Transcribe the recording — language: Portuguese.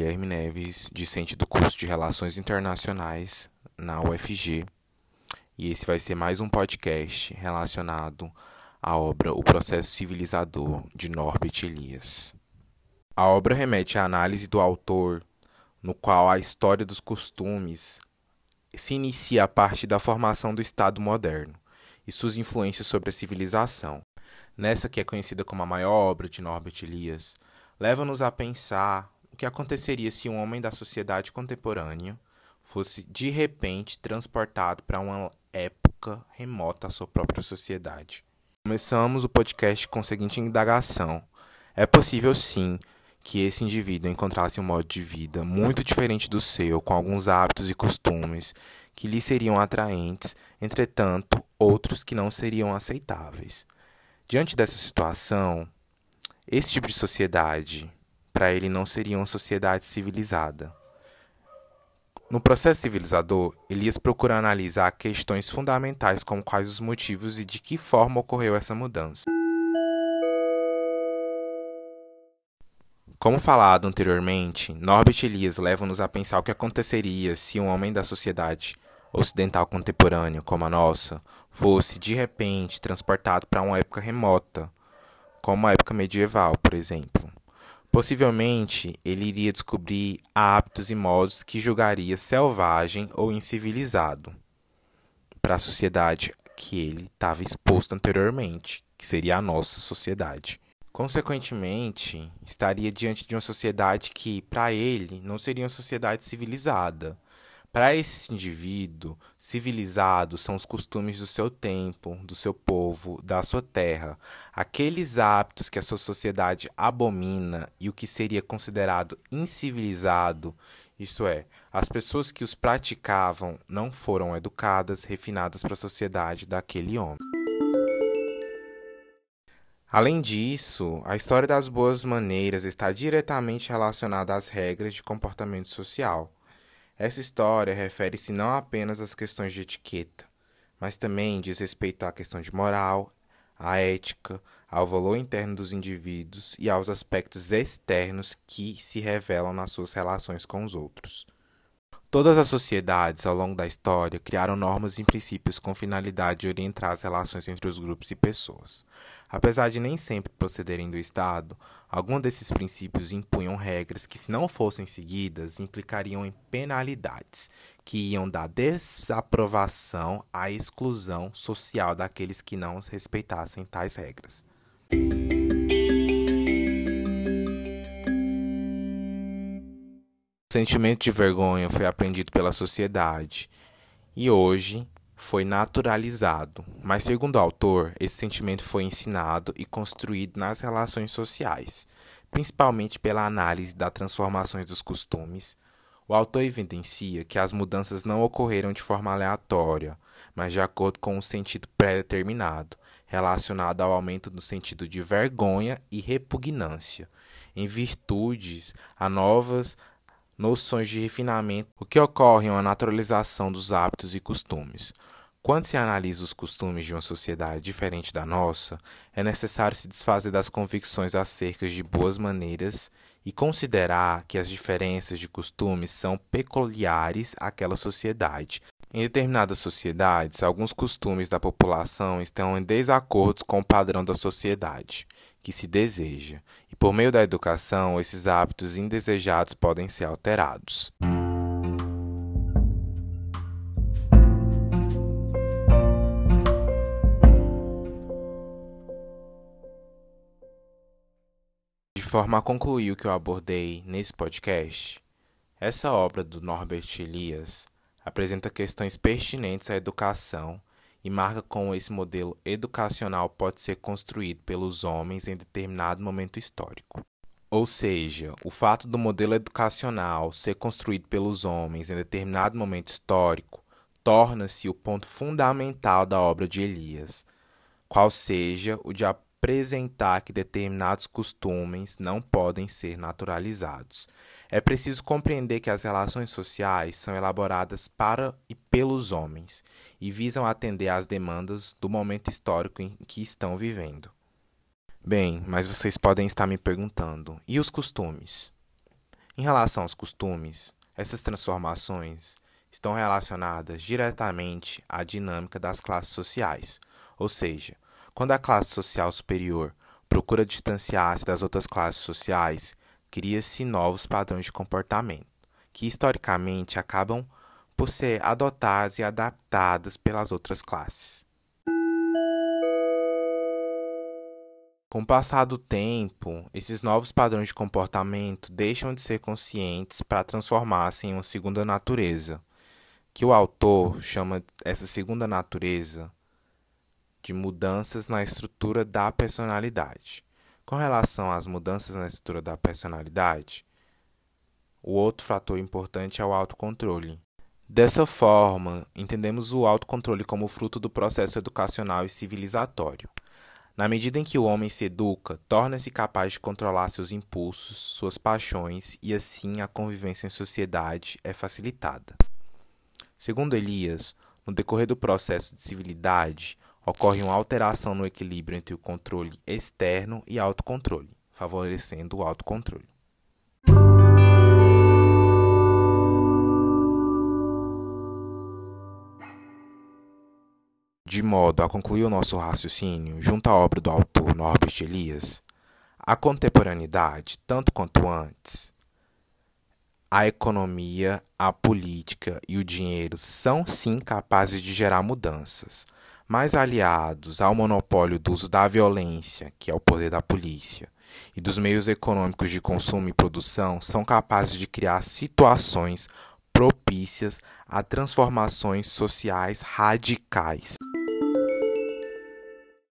Guilherme Neves, discente do curso de Relações Internacionais na UFG, e esse vai ser mais um podcast relacionado à obra O Processo Civilizador de Norbert Elias. A obra remete à análise do autor, no qual a história dos costumes se inicia a partir da formação do Estado moderno e suas influências sobre a civilização. Nessa que é conhecida como a maior obra de Norbert Elias, leva-nos a pensar o que aconteceria se um homem da sociedade contemporânea fosse de repente transportado para uma época remota à sua própria sociedade. Começamos o podcast com a seguinte indagação: é possível sim que esse indivíduo encontrasse um modo de vida muito diferente do seu, com alguns hábitos e costumes que lhe seriam atraentes, entretanto, outros que não seriam aceitáveis. Diante dessa situação, esse tipo de sociedade, para ele, não seria uma sociedade civilizada. No processo civilizador, Elias procura analisar questões fundamentais como quais os motivos e de que forma ocorreu essa mudança. Como falado anteriormente, Norbert Elias leva-nos a pensar o que aconteceria se um homem da sociedade ocidental contemporânea, como a nossa, fosse de repente transportado para uma época remota, como a época medieval, por exemplo. Possivelmente, ele iria descobrir hábitos e modos que julgaria selvagem ou incivilizado para a sociedade que ele estava exposto anteriormente, que seria a nossa sociedade. Consequentemente, estaria diante de uma sociedade que, para ele, não seria uma sociedade civilizada, para esse indivíduo, civilizado são os costumes do seu tempo, do seu povo, da sua terra, aqueles hábitos que a sua sociedade abomina e o que seria considerado incivilizado, isto é, as pessoas que os praticavam não foram educadas, refinadas para a sociedade daquele homem. Além disso, a história das boas maneiras está diretamente relacionada às regras de comportamento social essa história refere-se não apenas às questões de etiqueta, mas também diz respeito à questão de moral, à ética, ao valor interno dos indivíduos e aos aspectos externos que se revelam nas suas relações com os outros. Todas as sociedades, ao longo da história, criaram normas e princípios com finalidade de orientar as relações entre os grupos e pessoas. Apesar de nem sempre procederem do Estado, alguns desses princípios impunham regras que, se não fossem seguidas, implicariam em penalidades, que iam da desaprovação à exclusão social daqueles que não respeitassem tais regras. O sentimento de vergonha foi aprendido pela sociedade e hoje foi naturalizado, mas segundo o autor, esse sentimento foi ensinado e construído nas relações sociais, principalmente pela análise das transformações dos costumes. O autor evidencia que as mudanças não ocorreram de forma aleatória, mas de acordo com um sentido pré-determinado, relacionado ao aumento do sentido de vergonha e repugnância, em virtudes a novas noções de refinamento, o que ocorre é uma naturalização dos hábitos e costumes. Quando se analisa os costumes de uma sociedade diferente da nossa, é necessário se desfazer das convicções acerca de boas maneiras e considerar que as diferenças de costumes são peculiares àquela sociedade. Em determinadas sociedades, alguns costumes da população estão em desacordo com o padrão da sociedade que se deseja, e por meio da educação, esses hábitos indesejados podem ser alterados. De forma a concluir o que eu abordei nesse podcast, essa obra do Norbert Elias apresenta questões pertinentes à educação e marca como esse modelo educacional pode ser construído pelos homens em determinado momento histórico. Ou seja, o fato do modelo educacional ser construído pelos homens em determinado momento histórico torna-se o ponto fundamental da obra de Elias, qual seja o de apresentar que determinados costumes não podem ser naturalizados. É preciso compreender que as relações sociais são elaboradas para e pelos homens e visam atender às demandas do momento histórico em que estão vivendo. Bem, mas vocês podem estar me perguntando: e os costumes? Em relação aos costumes, essas transformações estão relacionadas diretamente à dinâmica das classes sociais, ou seja, quando a classe social superior procura distanciar-se das outras classes sociais, cria-se novos padrões de comportamento, que historicamente acabam por ser adotados e adaptados pelas outras classes. Com o passar do tempo, esses novos padrões de comportamento deixam de ser conscientes para transformar-se em uma segunda natureza, que o autor chama essa segunda natureza de mudanças na estrutura da personalidade. Com relação às mudanças na estrutura da personalidade, o outro fator importante é o autocontrole. Dessa forma, entendemos o autocontrole como fruto do processo educacional e civilizatório. Na medida em que o homem se educa, torna-se capaz de controlar seus impulsos, suas paixões e assim a convivência em sociedade é facilitada. Segundo Elias, no decorrer do processo de civilidade, ocorre uma alteração no equilíbrio entre o controle externo e autocontrole, favorecendo o autocontrole. De modo a concluir o nosso raciocínio, junto à obra do autor Norbert Elias, a contemporaneidade, tanto quanto antes, a economia, a política e o dinheiro são sim capazes de gerar mudanças, mas aliados ao monopólio do uso da violência, que é o poder da polícia, e dos meios econômicos de consumo e produção, são capazes de criar situações propícias a transformações sociais radicais.